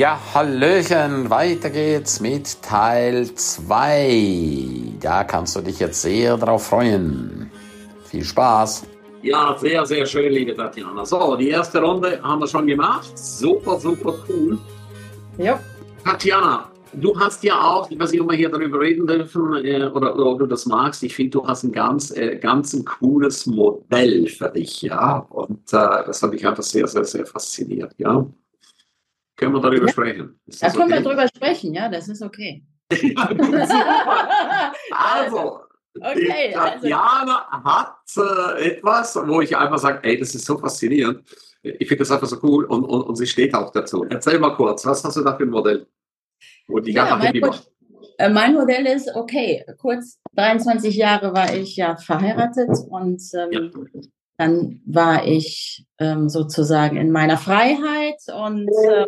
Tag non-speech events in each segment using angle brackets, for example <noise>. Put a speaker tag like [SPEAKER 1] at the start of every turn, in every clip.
[SPEAKER 1] Ja, Hallöchen, weiter geht's mit Teil 2. Da kannst du dich jetzt sehr drauf freuen. Viel Spaß.
[SPEAKER 2] Ja, sehr, sehr schön, liebe Tatjana. So, die erste Runde haben wir schon gemacht. Super, super cool.
[SPEAKER 3] Ja.
[SPEAKER 2] Tatjana, du hast ja auch, ich weiß nicht, ob wir hier darüber reden dürfen äh, oder, oder ob du das magst, ich finde, du hast ein ganz, äh, ganz ein cooles Modell für dich, ja. Und äh, das hat mich einfach sehr, sehr, sehr fasziniert, ja. Können wir darüber
[SPEAKER 3] Ja.
[SPEAKER 2] sprechen? Ist
[SPEAKER 3] Da können wir
[SPEAKER 2] okay?
[SPEAKER 3] drüber sprechen, ja, das ist okay. <laughs>
[SPEAKER 2] Ja, super. <laughs> Also,
[SPEAKER 3] Okay,
[SPEAKER 2] die
[SPEAKER 3] also-
[SPEAKER 2] Tatjana hat äh, etwas, wo ich einfach sage, ey, das ist so faszinierend. Ich finde das einfach so cool und, und, und sie steht auch dazu. Erzähl mal kurz, was hast du da für ein Modell? Wo dich
[SPEAKER 3] Ja, mein Mod-. Äh, Mein Modell ist, okay, kurz 23 Jahre war ich ja verheiratet und ähm, dann war ich ähm, sozusagen in meiner Freiheit und äh,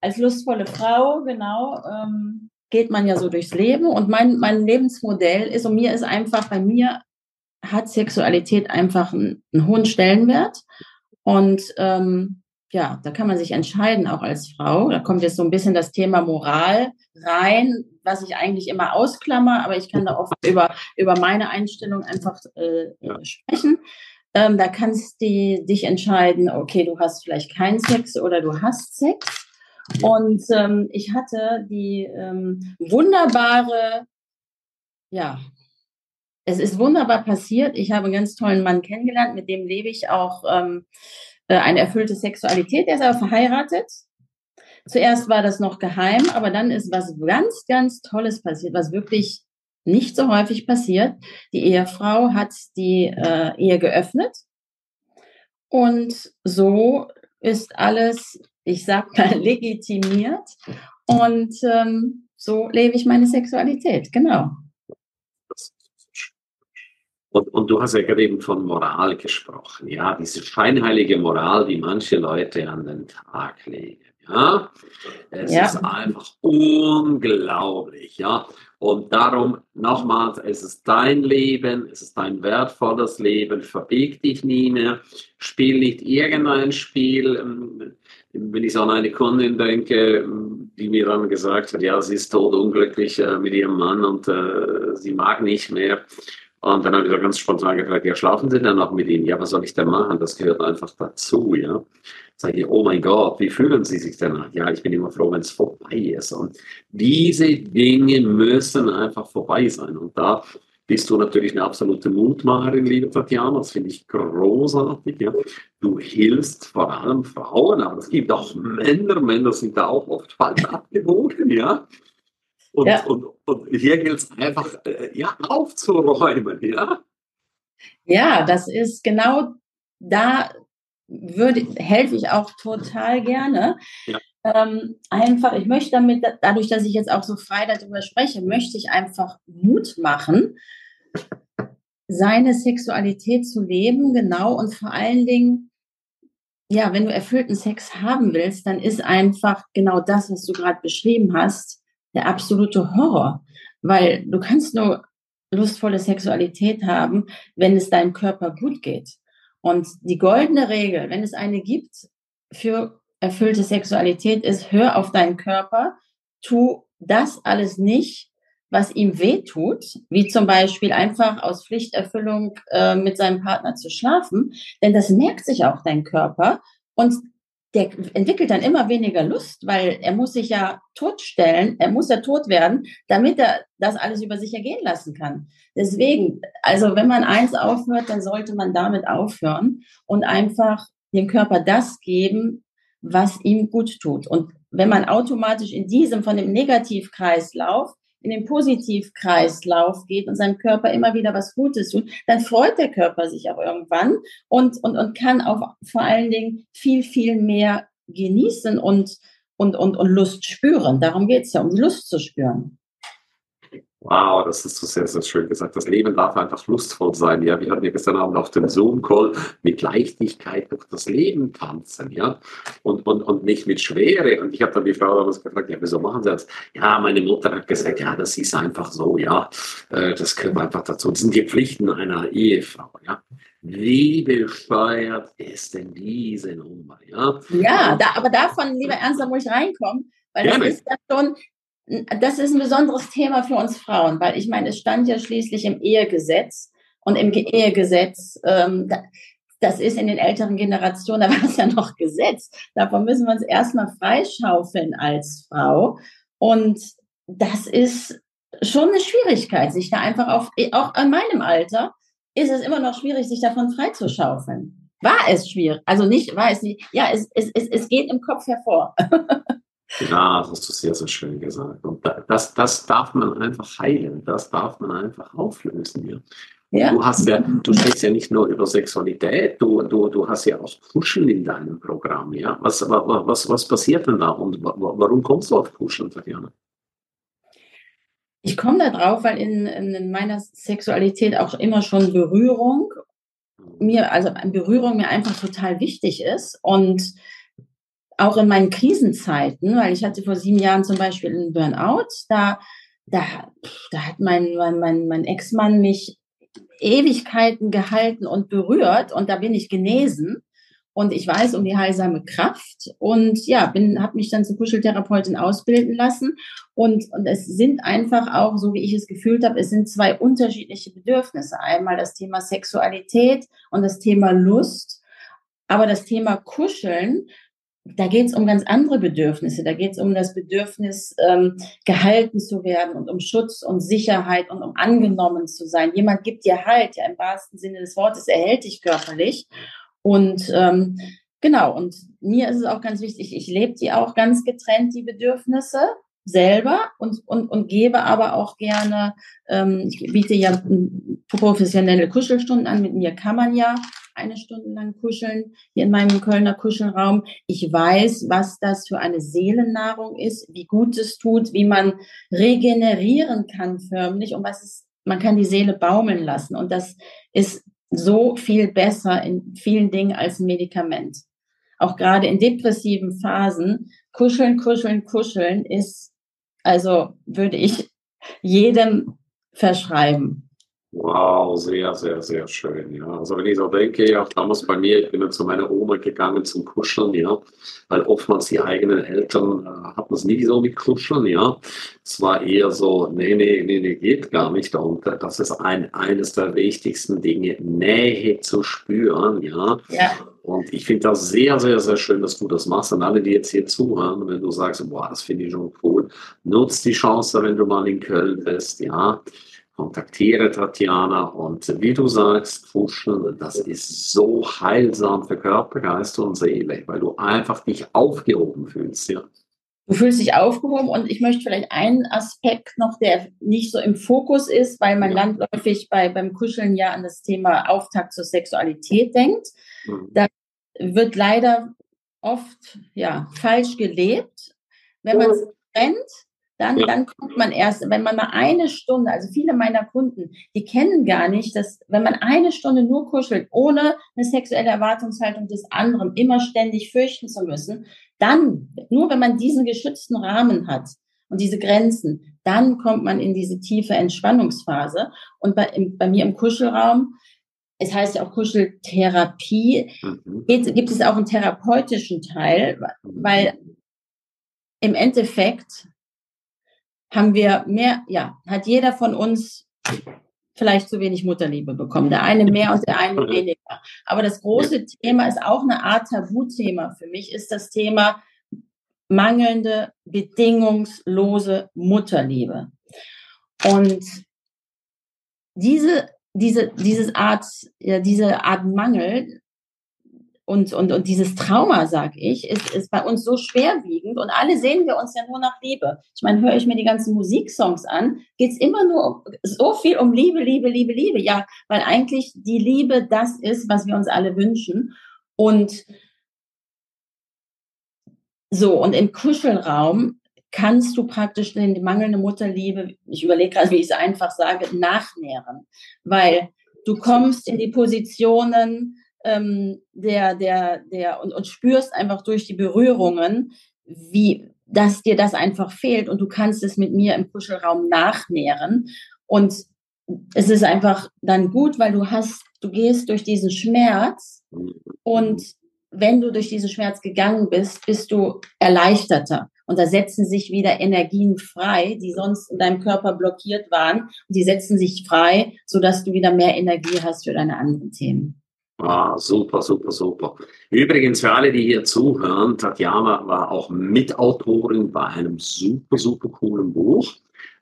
[SPEAKER 3] als lustvolle Frau, genau, ähm, geht man ja so durchs Leben und mein, mein Lebensmodell ist, und mir ist einfach, bei mir hat Sexualität einfach einen, einen hohen Stellenwert und ähm, ja, da kann man sich entscheiden, auch als Frau. Da kommt jetzt so ein bisschen das Thema Moral rein, was ich eigentlich immer ausklammer, aber ich kann da oft über, über meine Einstellung einfach äh, sprechen. Ähm, da kannst du dich entscheiden, okay, du hast vielleicht keinen Sex oder du hast Sex. Und ähm, ich hatte die ähm, wunderbare, ja, es ist wunderbar passiert. Ich habe einen ganz tollen Mann kennengelernt, mit dem lebe ich auch ähm, äh, eine erfüllte Sexualität. Er ist aber verheiratet. Zuerst war das noch geheim, aber dann ist was ganz, ganz Tolles passiert, was wirklich nicht so häufig passiert. Die Ehefrau hat die äh, Ehe geöffnet und so ist alles, ich sag mal, <laughs> legitimiert. Und ähm, so lebe ich meine Sexualität, genau.
[SPEAKER 2] Und, und du hast ja gerade eben von Moral gesprochen, ja, diese scheinheilige Moral, die manche Leute an den Tag legen, ja. Es
[SPEAKER 3] Ja.
[SPEAKER 2] ist einfach unglaublich, ja. Und darum nochmals, es ist dein Leben, es ist dein wertvolles Leben, verbieg dich nie mehr, spiel nicht irgendein Spiel. Ähm, Wenn ich so an eine Kundin denke, die mir dann gesagt hat, ja, sie ist todunglücklich äh, mit ihrem Mann und äh, sie mag nicht mehr. Und dann habe ich so ganz spontan gefragt, ja, schlafen Sie dann noch mit ihm? Ja, was soll ich denn machen? Das gehört einfach dazu, ja. Sage ich, oh mein Gott, wie fühlen Sie sich denn? Ja, ich bin immer froh, wenn es vorbei ist. Und diese Dinge müssen einfach vorbei sein. Und da bist du natürlich eine absolute Mutmacherin, liebe Tatjana. Das finde ich großartig. Ja. Du hilfst vor allem Frauen, aber es gibt auch Männer. Männer sind da auch oft falsch <laughs> abgewogen, ja. Und,
[SPEAKER 3] Ja.
[SPEAKER 2] und, und hier gilt es einfach, äh, ja, aufzuräumen, ja.
[SPEAKER 3] Ja, das ist genau da würde, helfe ich auch total gerne.
[SPEAKER 2] Ja.
[SPEAKER 3] Ähm, einfach, ich möchte damit, dadurch, dass ich jetzt auch so frei darüber spreche, möchte ich einfach Mut machen, seine Sexualität zu leben, genau, und vor allen Dingen, ja, wenn du erfüllten Sex haben willst, dann ist einfach genau das, was du gerade beschrieben hast, der absolute Horror. Weil du kannst nur lustvolle Sexualität haben, wenn es deinem Körper gut geht. Und die goldene Regel, wenn es eine gibt für erfüllte Sexualität, ist, hör auf deinen Körper, tu das alles nicht, was ihm weh tut, wie zum Beispiel einfach aus Pflichterfüllung äh, mit seinem Partner zu schlafen, denn das merkt sich auch dein Körper und der entwickelt dann immer weniger Lust, weil er muss sich ja totstellen, er muss ja tot werden, damit er das alles über sich ergehen lassen kann. Deswegen, also wenn man eins aufhört, dann sollte man damit aufhören und einfach dem Körper das geben, was ihm gut tut. Und wenn man automatisch in diesem von dem Negativkreislauf in den Positivkreislauf geht und seinem Körper immer wieder was Gutes tut, dann freut der Körper sich auch irgendwann und, und, und kann auch vor allen Dingen viel, viel mehr genießen und, und, und, und Lust spüren. Darum geht es ja, um Lust zu spüren.
[SPEAKER 2] Wow, das hast du sehr, sehr schön gesagt. Das Leben darf einfach lustvoll sein. Ja, wir hatten ja gestern Abend auf dem Zoom-Call mit Leichtigkeit durch das Leben tanzen, ja, und, und, und nicht mit Schwere. Und ich habe dann die Frau damals gefragt, ja, wieso machen Sie das? Ja, meine Mutter hat gesagt, ja, das ist einfach so, ja, äh, das gehört einfach dazu. Das sind die Pflichten einer Ehefrau, ja. Wie bescheuert ist denn diese Nummer? Ja,
[SPEAKER 3] ja da, aber davon, lieber Ernst, muss ich reinkommen, weil Gerne. das ist ja schon, das ist ein besonderes Thema für uns Frauen, weil ich meine, es stand ja schließlich im Ehegesetz und im Ehegesetz, ähm, das ist in den älteren Generationen, da war es ja noch Gesetz. Davon müssen wir uns erstmal freischaufeln als Frau. Und das ist schon eine Schwierigkeit, sich da einfach auf, auch an meinem Alter ist es immer noch schwierig, sich davon freizuschaufeln. War es schwierig? Also nicht, war es nicht. Ja, es, es, es, es geht im Kopf hervor. <laughs>
[SPEAKER 2] Ja, das hast du sehr, sehr schön gesagt. Und das, das darf man einfach heilen, das darf man einfach auflösen. Ja. Ja. Du hast ja, du sprichst ja nicht nur über Sexualität, du, du, du hast ja auch Kuscheln in deinem Programm, ja. Was, was, was passiert denn da und warum kommst du auf Kuscheln, Tatjana?
[SPEAKER 3] Ich komme da drauf, weil in, in meiner Sexualität auch immer schon Berührung mir, also Berührung mir einfach total wichtig ist und auch in meinen Krisenzeiten, weil ich hatte vor sieben Jahren zum Beispiel einen Burnout, da, da, da hat mein, mein, mein, mein Ex-Mann mich Ewigkeiten gehalten und berührt und da bin ich genesen und ich weiß um die heilsame Kraft und ja, bin habe mich dann zur Kuscheltherapeutin ausbilden lassen und und es sind einfach auch so wie ich es gefühlt habe, es sind zwei unterschiedliche Bedürfnisse, einmal das Thema Sexualität und das Thema Lust, aber das Thema Kuscheln da geht es um ganz andere Bedürfnisse. Da geht es um das Bedürfnis, ähm, gehalten zu werden und um Schutz und Sicherheit und um angenommen zu sein. Jemand gibt dir Halt, ja im wahrsten Sinne des Wortes, er hält dich körperlich. Und ähm, genau, und mir ist es auch ganz wichtig, ich lebe die auch ganz getrennt, die Bedürfnisse selber und, und, und gebe aber auch gerne, ähm, ich biete ja professionelle Kuschelstunden an, mit mir kann man ja eine Stunde lang kuscheln, hier in meinem Kölner Kuschelraum. Ich weiß, was das für eine Seelennahrung ist, wie gut es tut, wie man regenerieren kann förmlich und was es, man kann die Seele baumeln lassen. Und das ist so viel besser in vielen Dingen als ein Medikament. Auch gerade in depressiven Phasen, kuscheln, kuscheln, kuscheln ist, also würde ich jedem verschreiben.
[SPEAKER 2] Wow, sehr, sehr, sehr schön. Ja, also wenn ich so denke, ja, damals bei mir, ich bin dann zu meiner Oma gegangen zum Kuscheln, ja, weil oftmals die eigenen Eltern äh, hatten es nie so mit Kuscheln, ja. Es war eher so, nee, nee, nee, nee, geht gar nicht. Und äh, das ist ein, eines der wichtigsten Dinge, Nähe zu spüren, ja. ja. Und ich finde das sehr, sehr, sehr schön, dass du das machst. Und alle, die jetzt hier zuhören, wenn du sagst, boah, das finde ich schon cool, nutzt die Chance, wenn du mal in Köln bist, ja kontaktiere Tatjana und wie du sagst, Kuscheln, das ist so heilsam für Körper, Geist und Seele, weil du einfach dich aufgehoben fühlst, ja.
[SPEAKER 3] Du fühlst dich aufgehoben und ich möchte vielleicht einen Aspekt noch, der nicht so im Fokus ist, weil man ja. landläufig bei, beim Kuscheln ja an das Thema Auftakt zur Sexualität denkt. Mhm. Da wird leider oft ja falsch gelebt. Wenn man es trennt, dann, ja. dann kommt man erst, wenn man mal eine Stunde, also viele meiner Kunden, die kennen gar nicht, dass wenn man eine Stunde nur kuschelt, ohne eine sexuelle Erwartungshaltung des anderen immer ständig fürchten zu müssen, dann, nur wenn man diesen geschützten Rahmen hat und diese Grenzen, dann kommt man in diese tiefe Entspannungsphase. Und bei, im, bei mir im Kuschelraum, es heißt ja auch Kuscheltherapie, mhm. gibt, gibt es auch einen therapeutischen Teil, weil im Endeffekt haben wir mehr, ja, hat jeder von uns vielleicht zu wenig Mutterliebe bekommen. Der eine mehr und der eine weniger. Aber das große Thema ist auch eine Art Tabuthema für mich, ist das Thema mangelnde, bedingungslose Mutterliebe. Und diese, diese, dieses Art, ja, diese Art Mangel, und, und, und dieses Trauma, sag ich, ist, ist bei uns so schwerwiegend und alle sehen wir uns ja nur nach Liebe. Ich meine, höre ich mir die ganzen Musiksongs an, geht's immer nur so viel um Liebe, Liebe, Liebe, Liebe. Ja, weil eigentlich die Liebe das ist, was wir uns alle wünschen. Und so, und im Kuschelraum kannst du praktisch die mangelnde Mutterliebe, ich überlege gerade, wie ich es einfach sage, nachnähren. Weil du kommst in die Positionen, ähm, der, der, der, und, und spürst einfach durch die Berührungen, wie, dass dir das einfach fehlt und du kannst es mit mir im Kuschelraum nachnähren. Und es ist einfach dann gut, weil du hast, du gehst durch diesen Schmerz und wenn du durch diesen Schmerz gegangen bist, bist du erleichterter. Und da setzen sich wieder Energien frei, die sonst in deinem Körper blockiert waren. Und die setzen sich frei, sodass du wieder mehr Energie hast für deine anderen Themen.
[SPEAKER 2] Ah, super, super, super. Übrigens, für alle, die hier zuhören, Tatjana war auch Mitautorin bei einem super, super coolen Buch,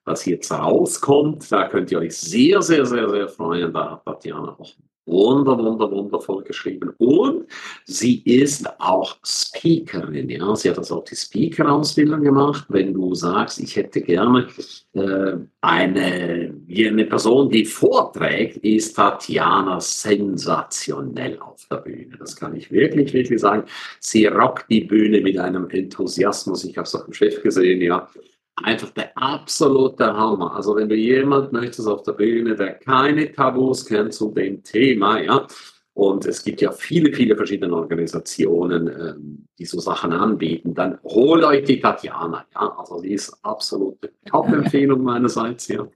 [SPEAKER 2] das jetzt rauskommt. Da könnt ihr euch sehr, sehr, sehr, sehr freuen. Da hat Tatjana auch wunder, wunder, wundervoll geschrieben. Und sie ist auch Speakerin. Ja? Sie hat also auch die Speaker-Ausbildung gemacht. Wenn du sagst, ich hätte gerne äh, eine, eine Person, die vorträgt, ist Tatjana sensationell auf der Bühne. Das kann ich wirklich, wirklich sagen. Sie rockt die Bühne mit einem Enthusiasmus. Ich habe es auch im Chef gesehen, ja einfach der absolute Hammer. Also wenn du jemand möchtest auf der Bühne, der keine Tabus kennt zu dem Thema, ja, und es gibt ja viele, viele verschiedene Organisationen, ähm, die so Sachen anbieten, dann holt euch die Tatjana, ja, also die ist absolute Top-Empfehlung <laughs> meinerseits, ja.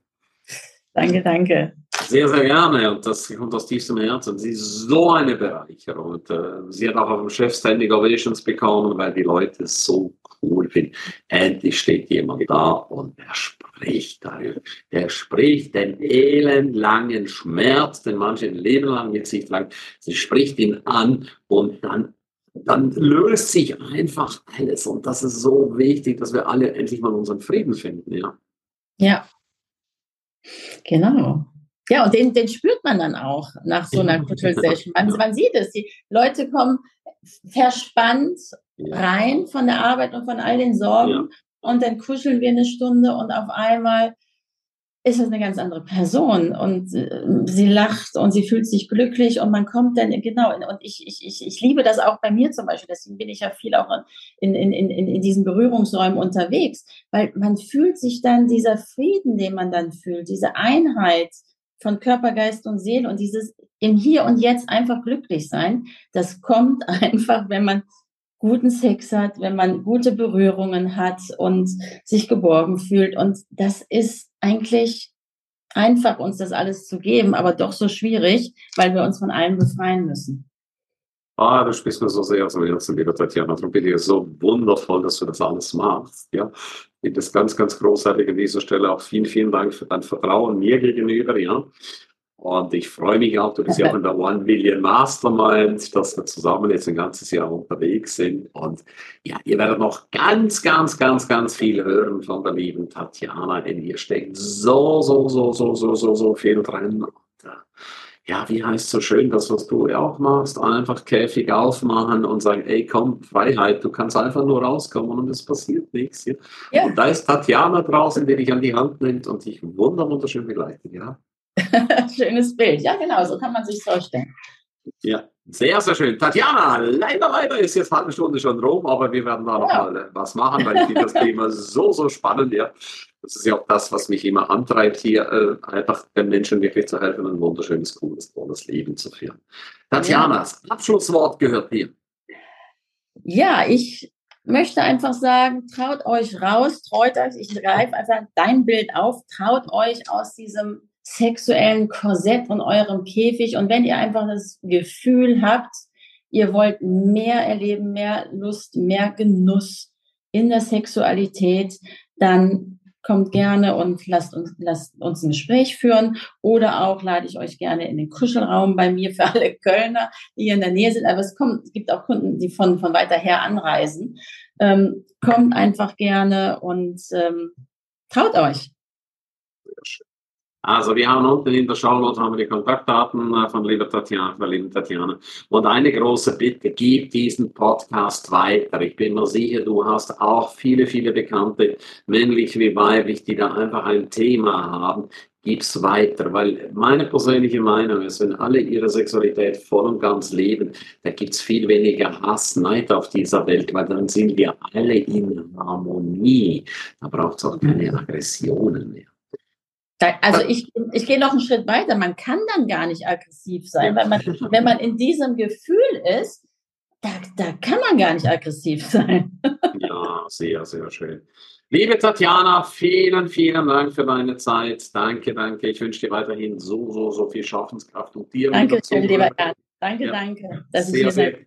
[SPEAKER 3] Danke, danke.
[SPEAKER 2] Sehr, sehr gerne. Und das kommt aus tiefstem Herzen. Sie ist so eine Bereicherung. Und äh, sie hat auch auf dem Chef Standing Ovations bekommen, weil die Leute so cool finden. Endlich steht jemand da und er spricht darüber. Er spricht den elendlangen Schmerz, den manche ein Leben lang jetzt nicht lang. Sie spricht ihn an und dann dann löst sich einfach alles. Und das ist so wichtig, dass wir alle endlich mal unseren Frieden finden, ja.
[SPEAKER 3] Ja, Genau. Ja, und den, den spürt man dann auch nach so einer Kuschelsession. Man, man sieht es, die Leute kommen verspannt rein von der Arbeit und von all den Sorgen ja. und dann kuscheln wir eine Stunde und auf einmal ist es eine ganz andere Person und äh, sie lacht und sie fühlt sich glücklich und man kommt dann, genau, und ich, ich, ich, ich liebe das auch bei mir zum Beispiel, deswegen bin ich ja viel auch in, in, in, in diesen Berührungsräumen unterwegs, weil man fühlt sich dann dieser Frieden, den man dann fühlt, diese Einheit von Körper, Geist und Seele und dieses im Hier und Jetzt einfach glücklich sein, das kommt <laughs> einfach, wenn man guten Sex hat, wenn man gute Berührungen hat und sich geborgen fühlt. Und das ist eigentlich einfach, uns das alles zu geben, aber doch so schwierig, weil wir uns von allem befreien müssen.
[SPEAKER 2] Ah, du sprichst mir so sehr aus dem Herzen, liebe Tatjana. Darum bin ich so wundervoll, dass du das alles machst. Ja, ich finde das ganz, ganz großartig an dieser Stelle. Auch vielen, vielen Dank für dein Vertrauen mir gegenüber. Ja, und ich freue mich auch, du bist ja auch in der One Million Mastermind, dass wir zusammen jetzt ein ganzes Jahr unterwegs sind. Und ja, ihr werdet noch ganz, ganz, ganz, ganz viel hören von der lieben Tatjana, denn hier steckt so, so, so, so, so, so, so viel drin. Und, äh, ja, wie heißt so schön, das, was du auch machst, einfach Käfig aufmachen und sagen, ey, komm, Freiheit, du kannst einfach nur rauskommen und es passiert nichts. Ja? ja. Und da ist Tatjana draußen, die dich an die Hand nimmt und dich wunderschön begleitet, ja. <laughs>
[SPEAKER 3] Schönes Bild. Ja, genau, so kann man sich vorstellen.
[SPEAKER 2] Ja, sehr, sehr schön. Tatjana, leider, leider ist jetzt halbe Stunde schon rum, aber wir werden da ja. noch mal äh, was machen, weil ich finde das Thema <laughs> so, so spannend. Ja. Das ist ja auch das, was mich immer antreibt, hier äh, einfach den Menschen wirklich zu helfen, ein wunderschönes, cooles, tolles Leben zu führen. Tatjana, ja. das Abschlusswort gehört dir.
[SPEAKER 3] Ja, ich möchte einfach sagen, traut euch raus, traut euch, ich greife einfach dein Bild auf, traut euch aus diesem sexuellen Korsett und eurem Käfig. Und wenn ihr einfach das Gefühl habt, ihr wollt mehr erleben, mehr Lust, mehr Genuss in der Sexualität, dann kommt gerne und lasst uns, lasst uns ein Gespräch führen. Oder auch lade ich euch gerne in den Kuschelraum bei mir für alle Kölner, die hier in der Nähe sind. Aber es kommt, es gibt auch Kunden, die von, von weiter her anreisen. Ähm, kommt einfach gerne und ähm, traut euch.
[SPEAKER 2] Also wir haben unten in der Shownote haben wir die Kontaktdaten äh, von lieber Tatjana, von lieben Tatjana. Und eine große Bitte, gib diesen Podcast weiter. Ich bin mir sicher, du hast auch viele, viele Bekannte, männlich wie weiblich, die da einfach ein Thema haben. Gib's weiter, weil meine persönliche Meinung ist, wenn alle ihre Sexualität voll und ganz leben, da gibt's viel weniger Hass, Neid auf dieser Welt, weil dann sind wir alle in Harmonie. Da braucht's auch keine Aggressionen mehr.
[SPEAKER 3] Also ich, ich gehe noch einen Schritt weiter. Man kann dann gar nicht aggressiv sein, weil man, wenn man in diesem Gefühl ist, da, da kann man gar nicht aggressiv <laughs> sein.
[SPEAKER 2] ja, sehr, sehr schön. Liebe Tatjana, vielen, vielen Dank für deine Zeit. Danke, danke. Ich wünsche dir weiterhin so, so, so viel Schaffenskraft und dir.
[SPEAKER 3] Danke schön, lieber Jan. Danke, ja. danke.
[SPEAKER 2] sehr, sehr, sehr,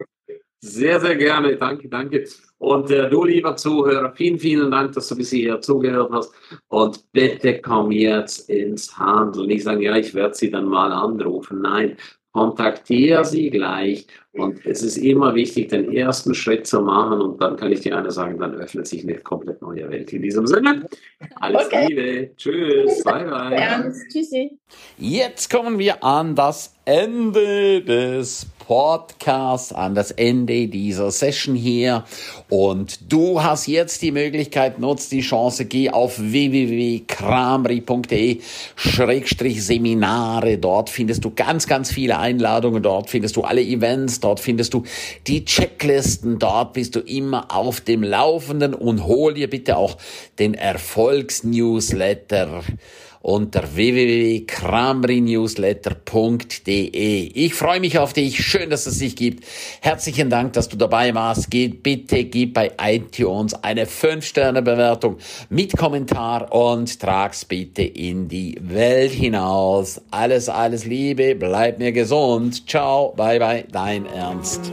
[SPEAKER 2] sehr gerne. Danke, danke. Und äh, du, lieber Zuhörer, vielen, vielen Dank, dass du bis hierher zugehört hast. Und bitte komm jetzt ins Handeln. Ich sage, ja, ich werde sie dann mal anrufen. Nein, kontaktiere sie gleich. Und es ist immer wichtig, den ersten Schritt zu machen. Und dann kann ich dir eine sagen, dann öffnet sich eine komplett neue Welt. In diesem Sinne, alles okay. Liebe. Tschüss. Bye, bye.
[SPEAKER 3] Ernst. Tschüssi.
[SPEAKER 1] Jetzt kommen wir an das Ende des Podcasts, an das Ende dieser Session hier. Und du hast jetzt die Möglichkeit, nutz die Chance, geh auf www.kramri.de Schrägstrich Seminare. Dort findest du ganz, ganz viele Einladungen. Dort findest du alle Events. Dort findest du die Checklisten. Dort bist du immer auf dem Laufenden und hol dir bitte auch den Erfolgsnewsletter unter www.kramrinewsletter.de. Ich freue mich auf dich. Schön, dass es dich gibt. Herzlichen Dank, dass du dabei warst. Geht bitte, gib bei iTunes eine 5-Sterne-Bewertung mit Kommentar und trag's bitte in die Welt hinaus. Alles, alles Liebe. Bleib mir gesund. Ciao. Bye, bye. Dein Ernst.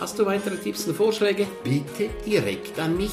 [SPEAKER 1] Hast du weitere Tipps und Vorschläge? Bitte direkt an mich.